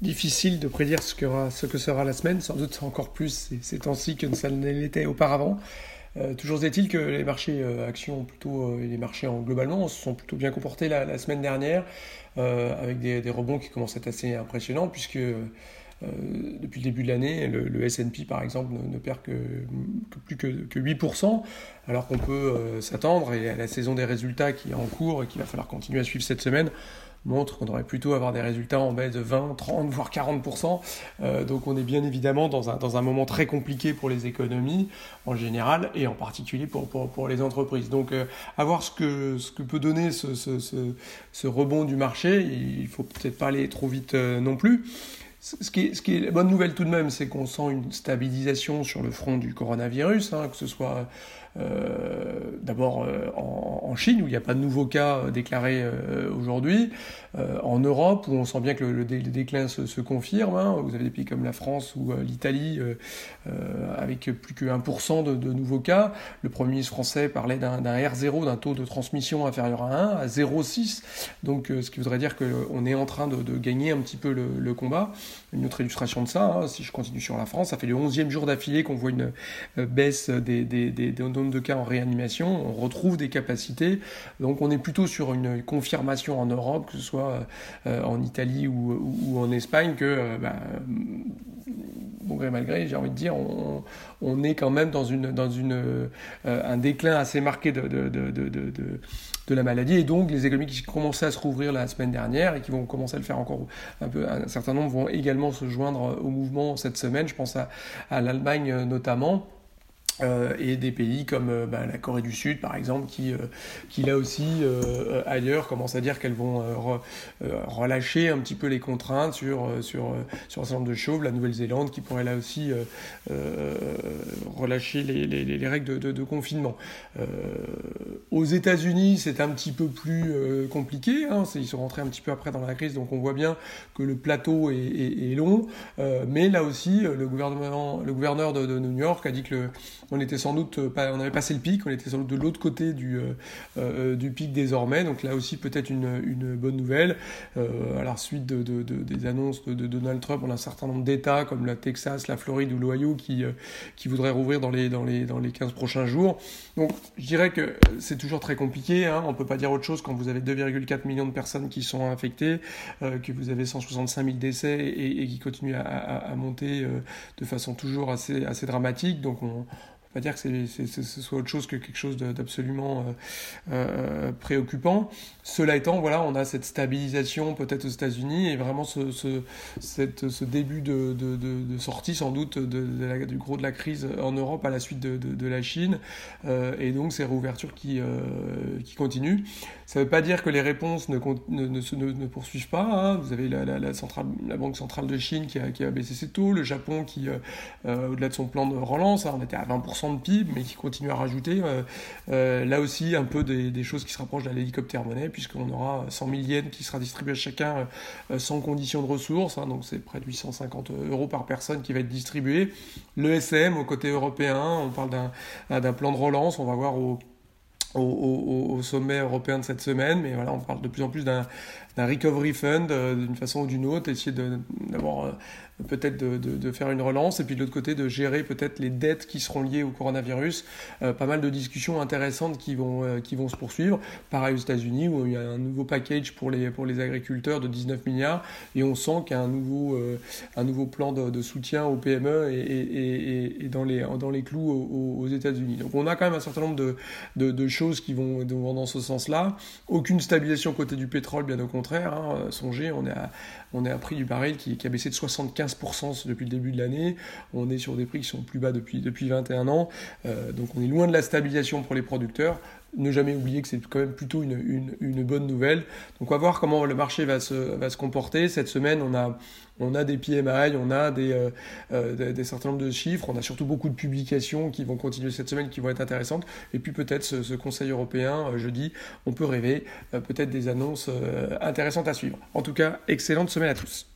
difficile de prédire ce que, sera la semaine, sans doute encore plus ces, temps-ci que ça ne l'était auparavant. Euh, toujours est-il que les marchés euh, actions plutôt euh, les marchés en, globalement se sont plutôt bien comportés la, semaine dernière avec des, rebonds qui commencent à être assez impressionnants puisque depuis le début de l'année, le, S&P par exemple ne, perd que, plus que, que 8%, alors qu'on peut s'attendre, et à la saison des résultats qui est en cours et qu'il va falloir continuer à suivre cette semaine, montre qu'on devrait plutôt avoir des résultats en baisse de 20, 30, voire 40%. Euh, donc on est bien évidemment dans un, moment très compliqué pour les économies en général et en particulier pour, les entreprises. Donc euh, à voir ce que, peut donner ce, ce, ce, rebond du marché, il faut peut-être pas aller trop vite euh, non plus. Ce qui, est, ce qui est la bonne nouvelle tout de même, c'est qu'on sent une stabilisation sur le front du coronavirus, hein, que ce soit euh, d'abord euh, en, Chine, où il n'y a pas de nouveaux cas euh, déclarés aujourd'hui, en Europe, où on sent bien que le, déclin se, confirme. Hein. Vous avez des pays comme la France ou l'Italie, avec plus que 1% de, nouveaux cas. Le Premier ministre français parlait d'un R0, d'un taux de transmission inférieur à 1, à 0,6. Donc, ce qui voudrait dire qu'on est en train de, gagner un petit peu le, combat. Une autre illustration de ça, hein, si je continue sur la France, ça fait le 11e jour d'affilée qu'on voit une baisse des, des, des, des de cas en réanimation, on retrouve des capacités. Donc on est plutôt sur une confirmation en Europe, que ce soit euh, en Italie ou, en Espagne, que euh, bah, bon gré malgré, j'ai envie de dire, on, est quand même dans, euh, un déclin assez marqué de, la maladie. Et donc, les économies qui commençaient à se rouvrir la semaine dernière et qui vont commencer à le faire encore un peu, un certain nombre vont également se joindre au mouvement cette semaine. Je pense à l'Allemagne notamment. Euh, et des pays comme euh, bah, la Corée du Sud, par exemple, qui, euh, qui là aussi, ailleurs, commencent à dire qu'elles vont relâcher un petit peu les contraintes sur, sur, sur un certain nombre de choses. La Nouvelle-Zélande qui pourrait là aussi relâcher les, les, les règles de, de, confinement. aux États-Unis, c'est un petit peu plus compliqué. Hein, ils sont rentrés un petit peu après dans la crise, donc on voit bien que le plateau est, est, long. mais là aussi, le, gouvernement, le gouverneur de, de New York a dit que le on était sans doute euh, pas, on avait passé le pic, on était sans doute de l'autre côté du, euh, euh, du pic désormais. Donc là aussi peut-être une, une, bonne nouvelle. à la suite de, des annonces de, Donald Trump, on a un certain nombre d'États comme la Texas, la Floride ou l'Ohio qui, qui voudraient rouvrir dans les, dans, les, dans les 15 prochains jours. Donc je dirais que c'est toujours très compliqué. Hein. On ne peut pas dire autre chose quand vous avez 2,4 millions de personnes qui sont infectées, que vous avez 165 000 décès et, qui continuent à, à monter de façon toujours assez, assez dramatique. Pas dire que ce soit autre chose que quelque chose d'absolument euh, euh, préoccupant. Cela étant, voilà, on a cette stabilisation peut-être aux États-Unis et vraiment ce, début de, sortie sans doute du gros de la crise en Europe à la suite de, la Chine euh, et donc ces réouvertures qui, qui continuent. Ça ne veut pas dire que les réponses ne, ne, ne, poursuivent pas. Hein. Vous avez la, Banque centrale de Chine qui a, qui a baissé ses taux, le Japon qui, au-delà de son plan de relance, hein, on était à 20% de PIB, mais qui continue à rajouter. Euh, euh, là aussi, un peu des, choses qui se rapprochent de l'hélicoptère monnaie, puisqu'on aura 100 000 yens qui sera distribué à chacun euh, sans condition de ressources, hein, donc c'est près de 850 euros par personne qui va être distribué. Le SM, au côté européen, on parle d'un plan de relance, on va voir au au, sommet européen de cette semaine, mais voilà, on parle de plus en plus d'un recovery fund d'une façon ou d'une autre, essayer d'avoir peut-être de, faire une relance, et puis de l'autre côté de gérer peut-être les dettes qui seront liées au coronavirus. Euh, pas mal de discussions intéressantes qui vont, euh, qui vont se poursuivre. Pareil aux États-Unis, où il y a un nouveau package pour les, pour les agriculteurs de 19 milliards, et on sent qu'il y a un nouveau, euh, plan de, soutien aux PME et, et, dans, les, dans les clous aux, États-Unis. Donc on a quand même un certain nombre de, de, de qui vont, dans ce sens-là. Aucune stabilisation côté du pétrole, bien au contraire. Hein. Songez, on est à, on est à prix du baril qui, a baissé de 75 15% depuis le début de l'année. On est sur des prix qui sont plus bas depuis, depuis 21 ans. Euh, donc on est loin de la stabilisation pour les producteurs ne jamais oublier que c'est quand même plutôt une, bonne nouvelle. Donc on va voir comment le marché va se, comporter. Cette semaine, on a, des PMI, on a des, euh, euh, des, certains nombres de chiffres, on a surtout beaucoup de publications qui vont continuer cette semaine, qui vont être intéressantes. Et puis peut-être ce, Conseil européen, euh, jeudi, on peut rêver peut-être des annonces intéressantes à suivre. En tout cas, excellente semaine à tous.